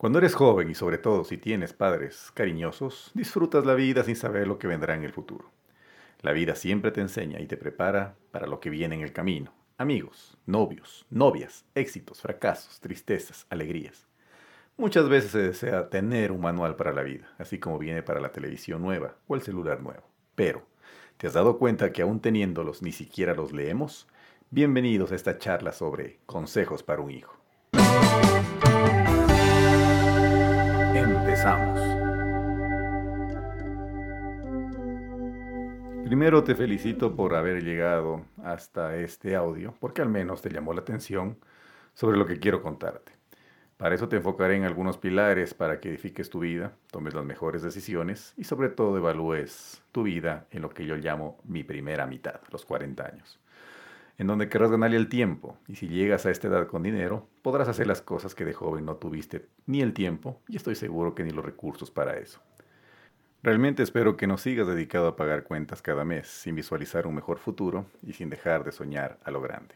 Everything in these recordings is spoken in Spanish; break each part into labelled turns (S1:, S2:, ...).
S1: Cuando eres joven y sobre todo si tienes padres cariñosos, disfrutas la vida sin saber lo que vendrá en el futuro. La vida siempre te enseña y te prepara para lo que viene en el camino. Amigos, novios, novias, éxitos, fracasos, tristezas, alegrías. Muchas veces se desea tener un manual para la vida, así como viene para la televisión nueva o el celular nuevo. Pero, ¿te has dado cuenta que aún teniéndolos ni siquiera los leemos? Bienvenidos a esta charla sobre consejos para un hijo. Primero te felicito por haber llegado hasta este audio, porque al menos te llamó la atención sobre lo que quiero contarte. Para eso te enfocaré en algunos pilares para que edifiques tu vida, tomes las mejores decisiones y sobre todo evalúes tu vida en lo que yo llamo mi primera mitad, los 40 años en donde querrás ganarle el tiempo, y si llegas a esta edad con dinero, podrás hacer las cosas que de joven no tuviste ni el tiempo, y estoy seguro que ni los recursos para eso. Realmente espero que no sigas dedicado a pagar cuentas cada mes, sin visualizar un mejor futuro y sin dejar de soñar a lo grande.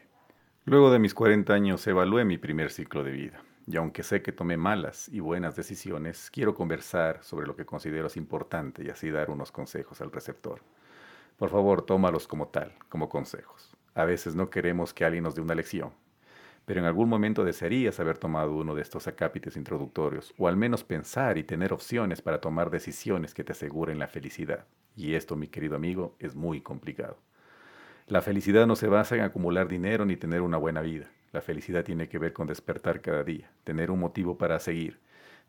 S1: Luego de mis 40 años evalué mi primer ciclo de vida, y aunque sé que tomé malas y buenas decisiones, quiero conversar sobre lo que considero es importante y así dar unos consejos al receptor. Por favor, tómalos como tal, como consejos. A veces no queremos que alguien nos dé una lección, pero en algún momento desearías haber tomado uno de estos acápites introductorios, o al menos pensar y tener opciones para tomar decisiones que te aseguren la felicidad. Y esto, mi querido amigo, es muy complicado. La felicidad no se basa en acumular dinero ni tener una buena vida. La felicidad tiene que ver con despertar cada día, tener un motivo para seguir,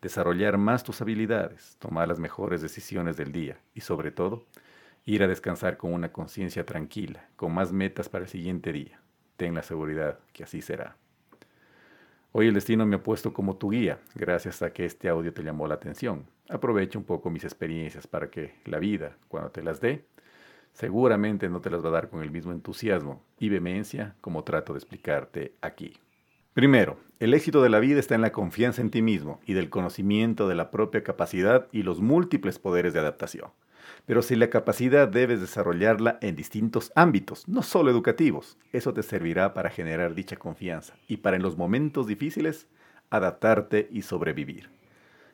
S1: desarrollar más tus habilidades, tomar las mejores decisiones del día y sobre todo, Ir a descansar con una conciencia tranquila, con más metas para el siguiente día. Ten la seguridad que así será. Hoy el destino me ha puesto como tu guía, gracias a que este audio te llamó la atención. Aprovecha un poco mis experiencias para que la vida, cuando te las dé, seguramente no te las va a dar con el mismo entusiasmo y vehemencia como trato de explicarte aquí. Primero, el éxito de la vida está en la confianza en ti mismo y del conocimiento de la propia capacidad y los múltiples poderes de adaptación. Pero si la capacidad debes desarrollarla en distintos ámbitos, no solo educativos, eso te servirá para generar dicha confianza y para en los momentos difíciles adaptarte y sobrevivir.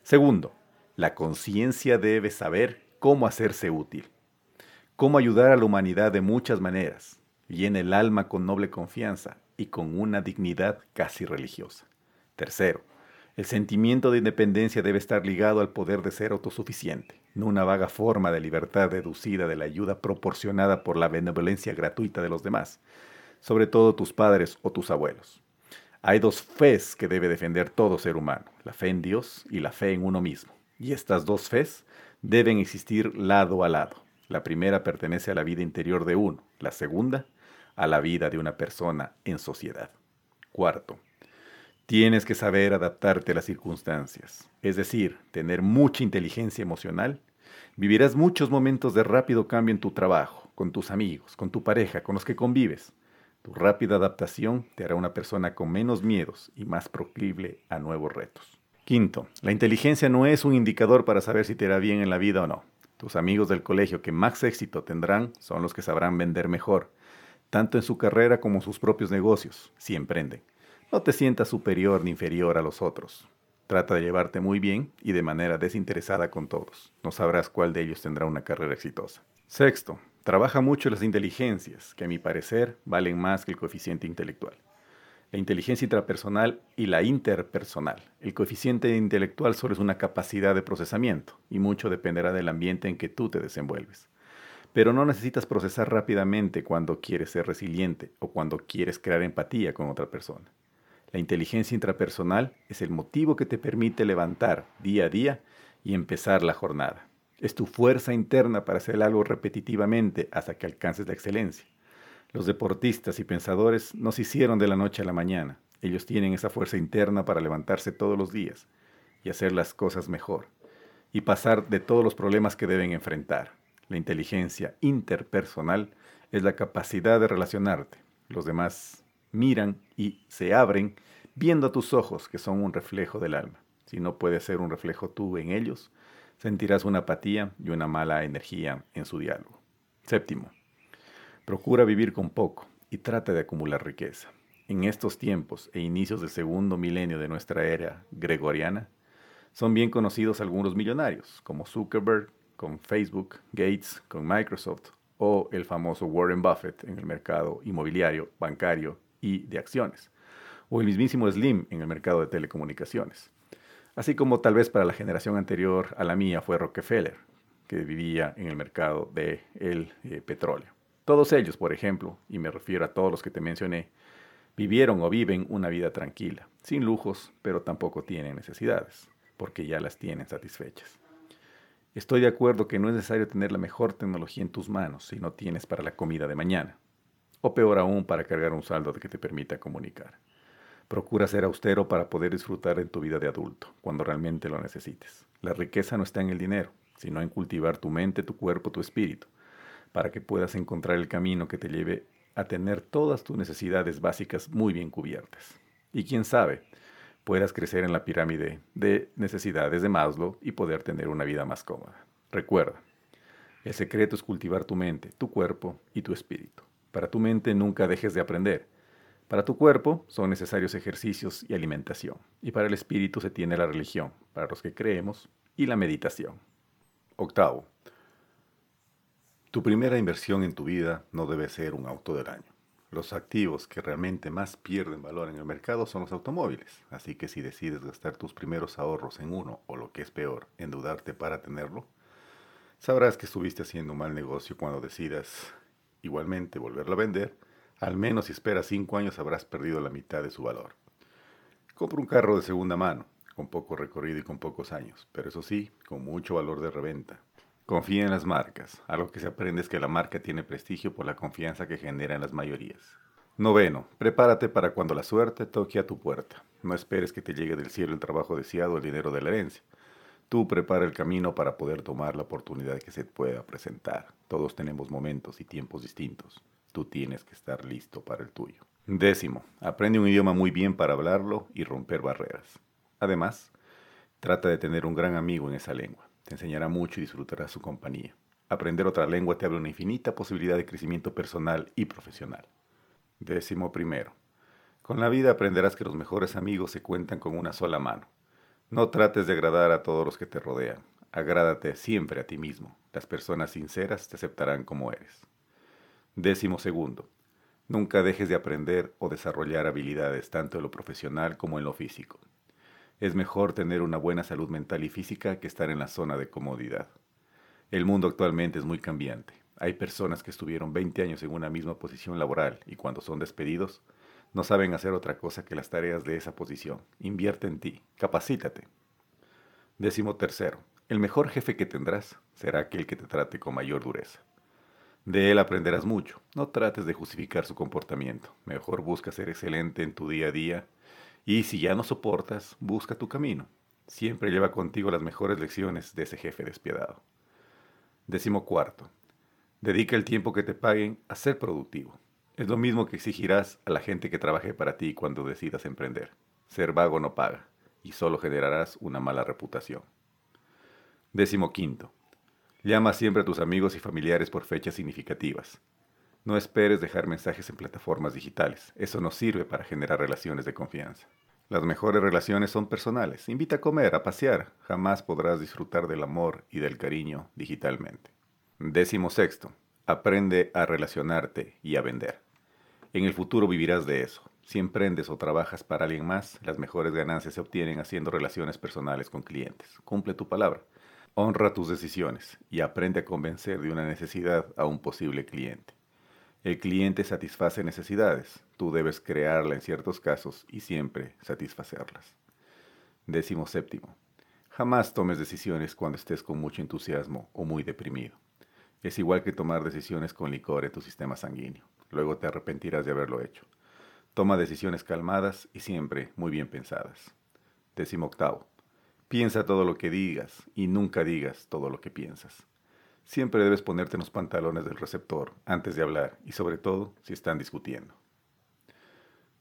S1: Segundo, la conciencia debe saber cómo hacerse útil, cómo ayudar a la humanidad de muchas maneras, llena el alma con noble confianza y con una dignidad casi religiosa. Tercero, el sentimiento de independencia debe estar ligado al poder de ser autosuficiente, no una vaga forma de libertad deducida de la ayuda proporcionada por la benevolencia gratuita de los demás, sobre todo tus padres o tus abuelos. Hay dos fes que debe defender todo ser humano, la fe en Dios y la fe en uno mismo. Y estas dos fes deben existir lado a lado. La primera pertenece a la vida interior de uno, la segunda a la vida de una persona en sociedad. Cuarto, Tienes que saber adaptarte a las circunstancias, es decir, tener mucha inteligencia emocional. Vivirás muchos momentos de rápido cambio en tu trabajo, con tus amigos, con tu pareja, con los que convives. Tu rápida adaptación te hará una persona con menos miedos y más proclive a nuevos retos. Quinto, la inteligencia no es un indicador para saber si te irá bien en la vida o no. Tus amigos del colegio que más éxito tendrán son los que sabrán vender mejor, tanto en su carrera como en sus propios negocios, si emprenden. No te sientas superior ni inferior a los otros. Trata de llevarte muy bien y de manera desinteresada con todos. No sabrás cuál de ellos tendrá una carrera exitosa. Sexto, trabaja mucho las inteligencias, que a mi parecer valen más que el coeficiente intelectual. La inteligencia intrapersonal y la interpersonal. El coeficiente intelectual solo es una capacidad de procesamiento y mucho dependerá del ambiente en que tú te desenvuelves. Pero no necesitas procesar rápidamente cuando quieres ser resiliente o cuando quieres crear empatía con otra persona. La inteligencia intrapersonal es el motivo que te permite levantar día a día y empezar la jornada. Es tu fuerza interna para hacer algo repetitivamente hasta que alcances la excelencia. Los deportistas y pensadores no se hicieron de la noche a la mañana. Ellos tienen esa fuerza interna para levantarse todos los días y hacer las cosas mejor y pasar de todos los problemas que deben enfrentar. La inteligencia interpersonal es la capacidad de relacionarte. Los demás miran y se abren viendo a tus ojos que son un reflejo del alma. Si no puedes ser un reflejo tú en ellos, sentirás una apatía y una mala energía en su diálogo. Séptimo, procura vivir con poco y trata de acumular riqueza. En estos tiempos e inicios del segundo milenio de nuestra era gregoriana, Son bien conocidos algunos millonarios, como Zuckerberg con Facebook, Gates con Microsoft o el famoso Warren Buffett en el mercado inmobiliario, bancario y de acciones, o el mismísimo Slim en el mercado de telecomunicaciones. Así como tal vez para la generación anterior a la mía fue Rockefeller, que vivía en el mercado del de eh, petróleo. Todos ellos, por ejemplo, y me refiero a todos los que te mencioné, vivieron o viven una vida tranquila, sin lujos, pero tampoco tienen necesidades, porque ya las tienen satisfechas. Estoy de acuerdo que no es necesario tener la mejor tecnología en tus manos si no tienes para la comida de mañana, o peor aún para cargar un saldo que te permita comunicar. Procura ser austero para poder disfrutar en tu vida de adulto, cuando realmente lo necesites. La riqueza no está en el dinero, sino en cultivar tu mente, tu cuerpo, tu espíritu, para que puedas encontrar el camino que te lleve a tener todas tus necesidades básicas muy bien cubiertas. Y quién sabe, puedas crecer en la pirámide de necesidades de Maslow y poder tener una vida más cómoda. Recuerda, el secreto es cultivar tu mente, tu cuerpo y tu espíritu. Para tu mente nunca dejes de aprender. Para tu cuerpo son necesarios ejercicios y alimentación. Y para el espíritu se tiene la religión, para los que creemos, y la meditación. Octavo, tu primera inversión en tu vida no debe ser un auto del año. Los activos que realmente más pierden valor en el mercado son los automóviles, así que si decides gastar tus primeros ahorros en uno o lo que es peor, endeudarte para tenerlo, sabrás que estuviste haciendo un mal negocio cuando decidas igualmente volverlo a vender, al menos si esperas cinco años habrás perdido la mitad de su valor. Compra un carro de segunda mano, con poco recorrido y con pocos años, pero eso sí, con mucho valor de reventa, Confía en las marcas. Algo que se aprende es que la marca tiene prestigio por la confianza que genera en las mayorías. Noveno, prepárate para cuando la suerte toque a tu puerta. No esperes que te llegue del cielo el trabajo deseado o el dinero de la herencia. Tú prepara el camino para poder tomar la oportunidad que se pueda presentar. Todos tenemos momentos y tiempos distintos. Tú tienes que estar listo para el tuyo. Décimo, aprende un idioma muy bien para hablarlo y romper barreras. Además, trata de tener un gran amigo en esa lengua. Te enseñará mucho y disfrutarás su compañía. Aprender otra lengua te abre una infinita posibilidad de crecimiento personal y profesional. Décimo primero. Con la vida aprenderás que los mejores amigos se cuentan con una sola mano. No trates de agradar a todos los que te rodean. Agrádate siempre a ti mismo. Las personas sinceras te aceptarán como eres. Décimo segundo. Nunca dejes de aprender o desarrollar habilidades tanto en lo profesional como en lo físico. Es mejor tener una buena salud mental y física que estar en la zona de comodidad. El mundo actualmente es muy cambiante. Hay personas que estuvieron 20 años en una misma posición laboral y cuando son despedidos no saben hacer otra cosa que las tareas de esa posición. Invierte en ti, capacítate. Décimo tercero, el mejor jefe que tendrás será aquel que te trate con mayor dureza. De él aprenderás mucho. No trates de justificar su comportamiento. Mejor busca ser excelente en tu día a día y si ya no soportas, busca tu camino. Siempre lleva contigo las mejores lecciones de ese jefe despiadado. Décimo cuarto. Dedica el tiempo que te paguen a ser productivo. Es lo mismo que exigirás a la gente que trabaje para ti cuando decidas emprender. Ser vago no paga y solo generarás una mala reputación. Décimo quinto. Llama siempre a tus amigos y familiares por fechas significativas. No esperes dejar mensajes en plataformas digitales. Eso no sirve para generar relaciones de confianza. Las mejores relaciones son personales. Invita a comer, a pasear. Jamás podrás disfrutar del amor y del cariño digitalmente. Décimo sexto. Aprende a relacionarte y a vender. En el futuro vivirás de eso. Si emprendes o trabajas para alguien más, las mejores ganancias se obtienen haciendo relaciones personales con clientes. Cumple tu palabra. Honra tus decisiones y aprende a convencer de una necesidad a un posible cliente. El cliente satisface necesidades, tú debes crearla en ciertos casos y siempre satisfacerlas. Décimo séptimo. Jamás tomes decisiones cuando estés con mucho entusiasmo o muy deprimido. Es igual que tomar decisiones con licor en tu sistema sanguíneo. Luego te arrepentirás de haberlo hecho. Toma decisiones calmadas y siempre muy bien pensadas. Décimo octavo. Piensa todo lo que digas y nunca digas todo lo que piensas. Siempre debes ponerte en los pantalones del receptor antes de hablar y sobre todo si están discutiendo.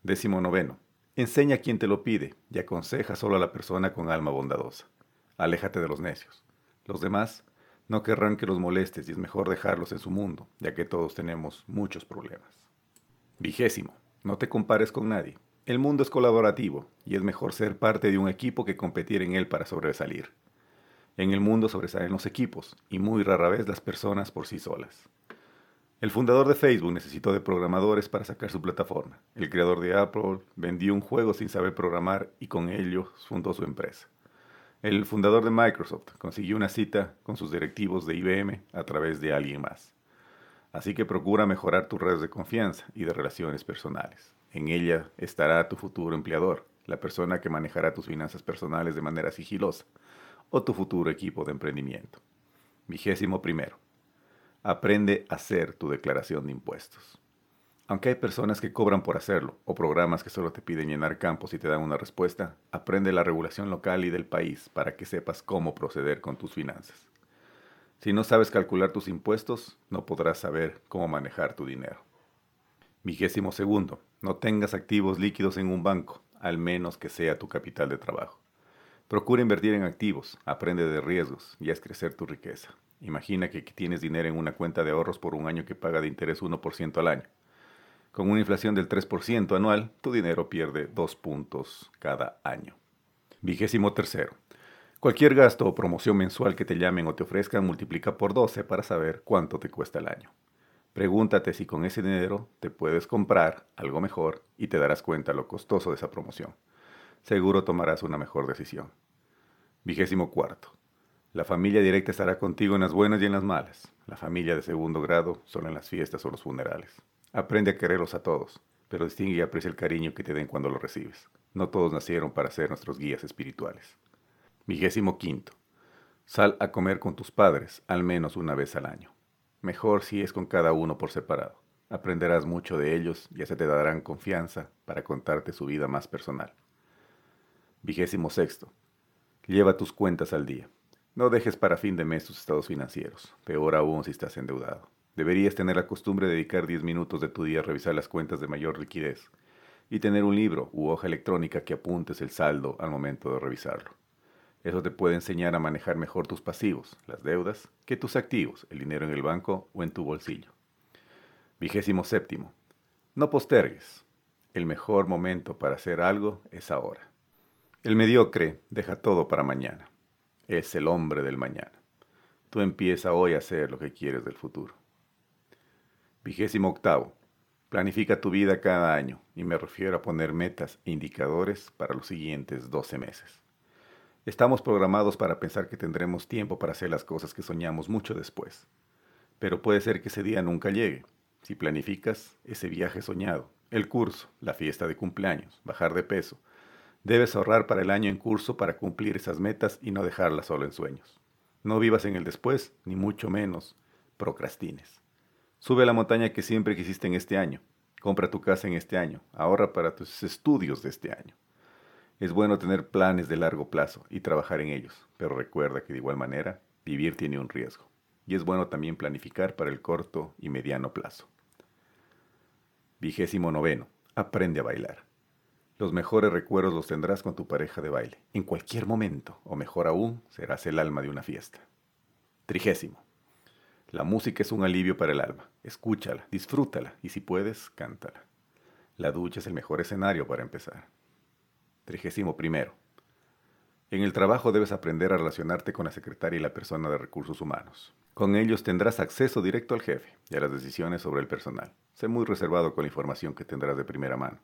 S1: Décimo noveno. Enseña a quien te lo pide y aconseja solo a la persona con alma bondadosa. Aléjate de los necios. Los demás no querrán que los molestes y es mejor dejarlos en su mundo, ya que todos tenemos muchos problemas. Vigésimo. No te compares con nadie. El mundo es colaborativo y es mejor ser parte de un equipo que competir en él para sobresalir. En el mundo sobresalen los equipos y muy rara vez las personas por sí solas. El fundador de Facebook necesitó de programadores para sacar su plataforma. El creador de Apple vendió un juego sin saber programar y con ello fundó su empresa. El fundador de Microsoft consiguió una cita con sus directivos de IBM a través de alguien más. Así que procura mejorar tus redes de confianza y de relaciones personales. En ella estará tu futuro empleador, la persona que manejará tus finanzas personales de manera sigilosa, o tu futuro equipo de emprendimiento. Vigésimo primero. Aprende a hacer tu declaración de impuestos. Aunque hay personas que cobran por hacerlo o programas que solo te piden llenar campos y te dan una respuesta, aprende la regulación local y del país para que sepas cómo proceder con tus finanzas. Si no sabes calcular tus impuestos, no podrás saber cómo manejar tu dinero. Vigésimo segundo, no tengas activos líquidos en un banco, al menos que sea tu capital de trabajo. Procura invertir en activos, aprende de riesgos y haz crecer tu riqueza. Imagina que tienes dinero en una cuenta de ahorros por un año que paga de interés 1% al año. Con una inflación del 3% anual, tu dinero pierde 2 puntos cada año. Vigésimo tercero. Cualquier gasto o promoción mensual que te llamen o te ofrezcan multiplica por 12 para saber cuánto te cuesta el año. Pregúntate si con ese dinero te puedes comprar algo mejor y te darás cuenta lo costoso de esa promoción. Seguro tomarás una mejor decisión. Vigésimo cuarto. La familia directa estará contigo en las buenas y en las malas. La familia de segundo grado son en las fiestas o los funerales. Aprende a quererlos a todos, pero distingue y aprecia el cariño que te den cuando lo recibes. No todos nacieron para ser nuestros guías espirituales. Vigésimo quinto. Sal a comer con tus padres al menos una vez al año. Mejor si es con cada uno por separado. Aprenderás mucho de ellos y se te darán confianza para contarte su vida más personal. Vigésimo sexto. Lleva tus cuentas al día. No dejes para fin de mes tus estados financieros, peor aún si estás endeudado. Deberías tener la costumbre de dedicar 10 minutos de tu día a revisar las cuentas de mayor liquidez y tener un libro u hoja electrónica que apuntes el saldo al momento de revisarlo. Eso te puede enseñar a manejar mejor tus pasivos, las deudas, que tus activos, el dinero en el banco o en tu bolsillo. Vigésimo séptimo. No postergues. El mejor momento para hacer algo es ahora. El mediocre deja todo para mañana es el hombre del mañana. Tú empieza hoy a hacer lo que quieres del futuro. Vigésimo octavo. Planifica tu vida cada año y me refiero a poner metas e indicadores para los siguientes 12 meses. Estamos programados para pensar que tendremos tiempo para hacer las cosas que soñamos mucho después. Pero puede ser que ese día nunca llegue. Si planificas ese viaje soñado, el curso, la fiesta de cumpleaños, bajar de peso, Debes ahorrar para el año en curso para cumplir esas metas y no dejarlas solo en sueños. No vivas en el después, ni mucho menos procrastines. Sube a la montaña que siempre quisiste en este año. Compra tu casa en este año. Ahorra para tus estudios de este año. Es bueno tener planes de largo plazo y trabajar en ellos, pero recuerda que de igual manera, vivir tiene un riesgo. Y es bueno también planificar para el corto y mediano plazo. Vigésimo noveno. Aprende a bailar. Los mejores recuerdos los tendrás con tu pareja de baile, en cualquier momento, o mejor aún, serás el alma de una fiesta. Trigésimo. La música es un alivio para el alma. Escúchala, disfrútala y si puedes, cántala. La ducha es el mejor escenario para empezar. Trigésimo primero. En el trabajo debes aprender a relacionarte con la secretaria y la persona de recursos humanos. Con ellos tendrás acceso directo al jefe y a las decisiones sobre el personal. Sé muy reservado con la información que tendrás de primera mano.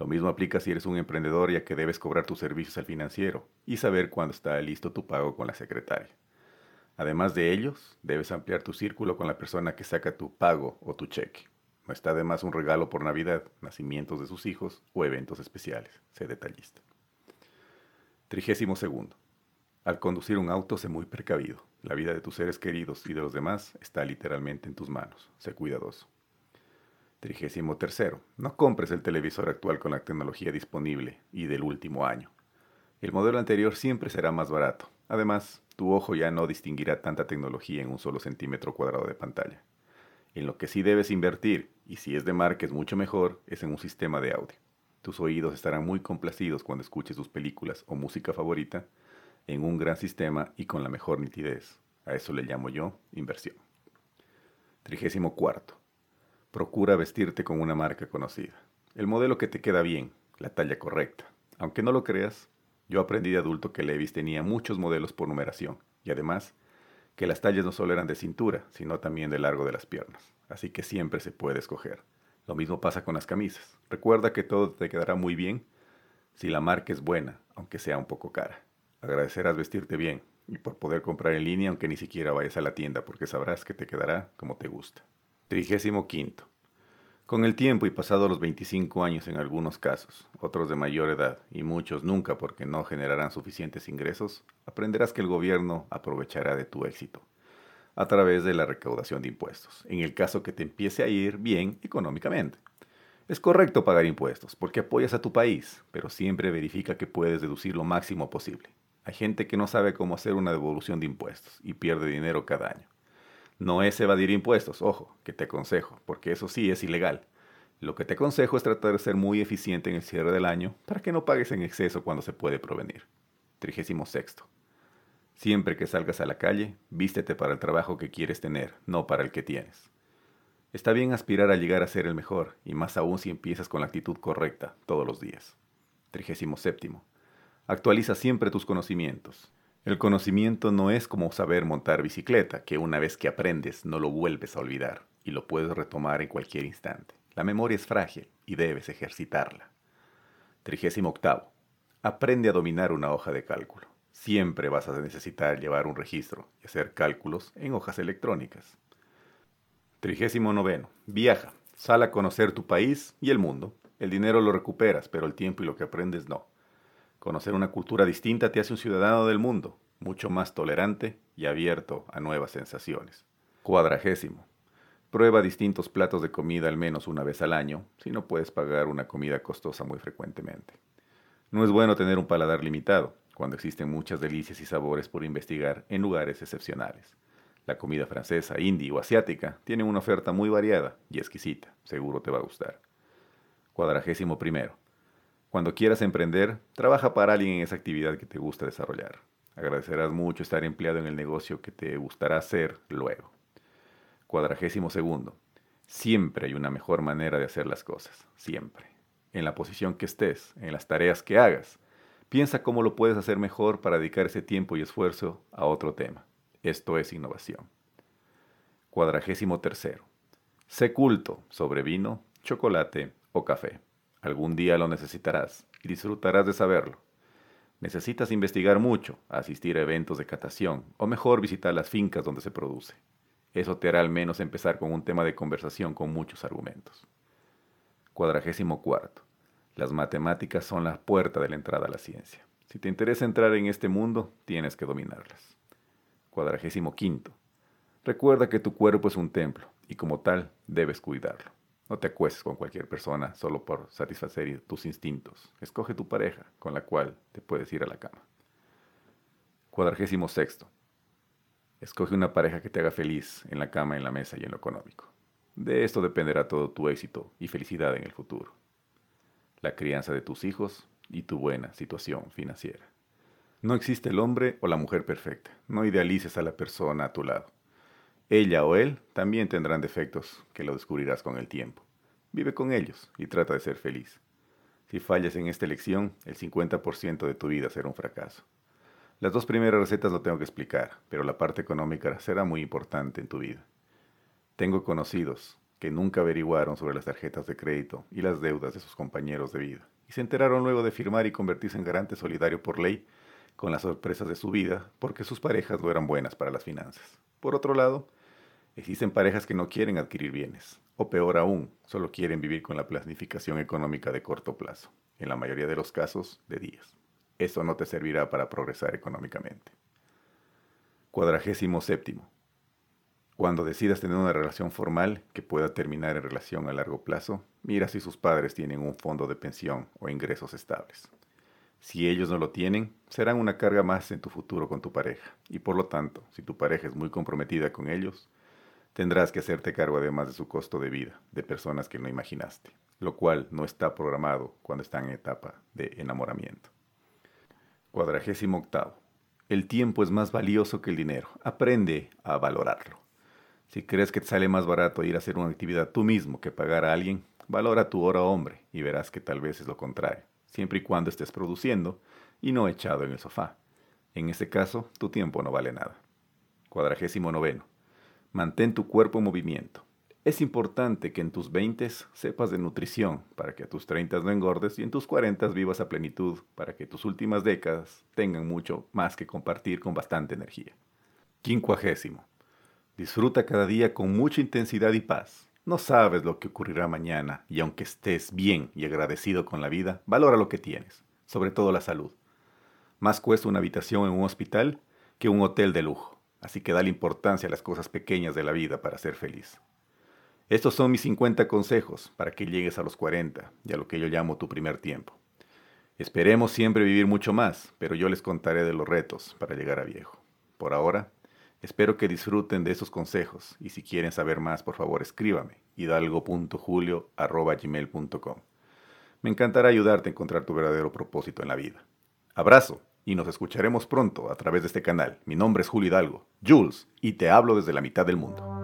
S1: Lo mismo aplica si eres un emprendedor ya que debes cobrar tus servicios al financiero y saber cuándo está listo tu pago con la secretaria. Además de ellos, debes ampliar tu círculo con la persona que saca tu pago o tu cheque. No está además un regalo por Navidad, nacimientos de sus hijos o eventos especiales. Sé detallista. Trigésimo segundo. Al conducir un auto, sé muy precavido. La vida de tus seres queridos y de los demás está literalmente en tus manos. Sé cuidadoso. Trigésimo tercero. No compres el televisor actual con la tecnología disponible y del último año. El modelo anterior siempre será más barato. Además, tu ojo ya no distinguirá tanta tecnología en un solo centímetro cuadrado de pantalla. En lo que sí debes invertir, y si es de marca es mucho mejor, es en un sistema de audio. Tus oídos estarán muy complacidos cuando escuches tus películas o música favorita en un gran sistema y con la mejor nitidez. A eso le llamo yo inversión. Trigésimo cuarto. Procura vestirte con una marca conocida. El modelo que te queda bien, la talla correcta. Aunque no lo creas, yo aprendí de adulto que Levis tenía muchos modelos por numeración y además que las tallas no solo eran de cintura, sino también de largo de las piernas. Así que siempre se puede escoger. Lo mismo pasa con las camisas. Recuerda que todo te quedará muy bien si la marca es buena, aunque sea un poco cara. Agradecerás vestirte bien y por poder comprar en línea aunque ni siquiera vayas a la tienda porque sabrás que te quedará como te gusta. Trigésimo quinto. Con el tiempo y pasado los 25 años en algunos casos, otros de mayor edad y muchos nunca porque no generarán suficientes ingresos, aprenderás que el gobierno aprovechará de tu éxito a través de la recaudación de impuestos, en el caso que te empiece a ir bien económicamente. Es correcto pagar impuestos porque apoyas a tu país, pero siempre verifica que puedes deducir lo máximo posible. Hay gente que no sabe cómo hacer una devolución de impuestos y pierde dinero cada año. No es evadir impuestos, ojo, que te aconsejo, porque eso sí es ilegal. Lo que te aconsejo es tratar de ser muy eficiente en el cierre del año para que no pagues en exceso cuando se puede provenir. 36. Siempre que salgas a la calle, vístete para el trabajo que quieres tener, no para el que tienes. Está bien aspirar a llegar a ser el mejor, y más aún si empiezas con la actitud correcta todos los días. 37. Actualiza siempre tus conocimientos. El conocimiento no es como saber montar bicicleta, que una vez que aprendes no lo vuelves a olvidar y lo puedes retomar en cualquier instante. La memoria es frágil y debes ejercitarla. 38. Aprende a dominar una hoja de cálculo. Siempre vas a necesitar llevar un registro y hacer cálculos en hojas electrónicas. 39. Viaja. Sal a conocer tu país y el mundo. El dinero lo recuperas, pero el tiempo y lo que aprendes no. Conocer una cultura distinta te hace un ciudadano del mundo, mucho más tolerante y abierto a nuevas sensaciones. Cuadragésimo. Prueba distintos platos de comida al menos una vez al año, si no puedes pagar una comida costosa muy frecuentemente. No es bueno tener un paladar limitado, cuando existen muchas delicias y sabores por investigar en lugares excepcionales. La comida francesa, indie o asiática tiene una oferta muy variada y exquisita, seguro te va a gustar. Cuadragésimo primero. Cuando quieras emprender, trabaja para alguien en esa actividad que te gusta desarrollar. Agradecerás mucho estar empleado en el negocio que te gustará hacer luego. Cuadragésimo segundo. Siempre hay una mejor manera de hacer las cosas. Siempre. En la posición que estés, en las tareas que hagas, piensa cómo lo puedes hacer mejor para dedicar ese tiempo y esfuerzo a otro tema. Esto es innovación. Cuadragésimo tercero. Sé culto sobre vino, chocolate o café. Algún día lo necesitarás y disfrutarás de saberlo. Necesitas investigar mucho, asistir a eventos de catación o mejor visitar las fincas donde se produce. Eso te hará al menos empezar con un tema de conversación con muchos argumentos. Cuadragésimo cuarto. Las matemáticas son la puerta de la entrada a la ciencia. Si te interesa entrar en este mundo, tienes que dominarlas. Cuadragésimo quinto. Recuerda que tu cuerpo es un templo y como tal debes cuidarlo. No te acuestes con cualquier persona solo por satisfacer tus instintos. Escoge tu pareja con la cual te puedes ir a la cama. Cuadragésimo sexto. Escoge una pareja que te haga feliz en la cama, en la mesa y en lo económico. De esto dependerá todo tu éxito y felicidad en el futuro. La crianza de tus hijos y tu buena situación financiera. No existe el hombre o la mujer perfecta. No idealices a la persona a tu lado. Ella o él también tendrán defectos que lo descubrirás con el tiempo. Vive con ellos y trata de ser feliz. Si fallas en esta elección, el 50% de tu vida será un fracaso. Las dos primeras recetas no tengo que explicar, pero la parte económica será muy importante en tu vida. Tengo conocidos que nunca averiguaron sobre las tarjetas de crédito y las deudas de sus compañeros de vida, y se enteraron luego de firmar y convertirse en garante solidario por ley con las sorpresas de su vida porque sus parejas no eran buenas para las finanzas. Por otro lado, existen parejas que no quieren adquirir bienes, o peor aún, solo quieren vivir con la planificación económica de corto plazo, en la mayoría de los casos de días. Eso no te servirá para progresar económicamente. Cuadragésimo séptimo. Cuando decidas tener una relación formal que pueda terminar en relación a largo plazo, mira si sus padres tienen un fondo de pensión o ingresos estables. Si ellos no lo tienen, serán una carga más en tu futuro con tu pareja. Y por lo tanto, si tu pareja es muy comprometida con ellos, tendrás que hacerte cargo además de su costo de vida, de personas que no imaginaste, lo cual no está programado cuando están en etapa de enamoramiento. Cuadragésimo octavo. El tiempo es más valioso que el dinero. Aprende a valorarlo. Si crees que te sale más barato ir a hacer una actividad tú mismo que pagar a alguien, valora tu hora hombre y verás que tal vez es lo contrario, siempre y cuando estés produciendo y no echado en el sofá. En ese caso, tu tiempo no vale nada. Cuadragésimo noveno. Mantén tu cuerpo en movimiento. Es importante que en tus 20 sepas de nutrición para que a tus 30 no engordes y en tus 40 vivas a plenitud para que tus últimas décadas tengan mucho más que compartir con bastante energía. Quincuagésimo. Disfruta cada día con mucha intensidad y paz. No sabes lo que ocurrirá mañana y aunque estés bien y agradecido con la vida, valora lo que tienes, sobre todo la salud. Más cuesta una habitación en un hospital que un hotel de lujo, así que dale importancia a las cosas pequeñas de la vida para ser feliz. Estos son mis 50 consejos para que llegues a los 40 y a lo que yo llamo tu primer tiempo. Esperemos siempre vivir mucho más, pero yo les contaré de los retos para llegar a viejo. Por ahora, espero que disfruten de esos consejos y si quieren saber más, por favor escríbame hidalgo.julio.gmail.com. Me encantará ayudarte a encontrar tu verdadero propósito en la vida. Abrazo y nos escucharemos pronto a través de este canal. Mi nombre es Julio Hidalgo, Jules, y te hablo desde la mitad del mundo.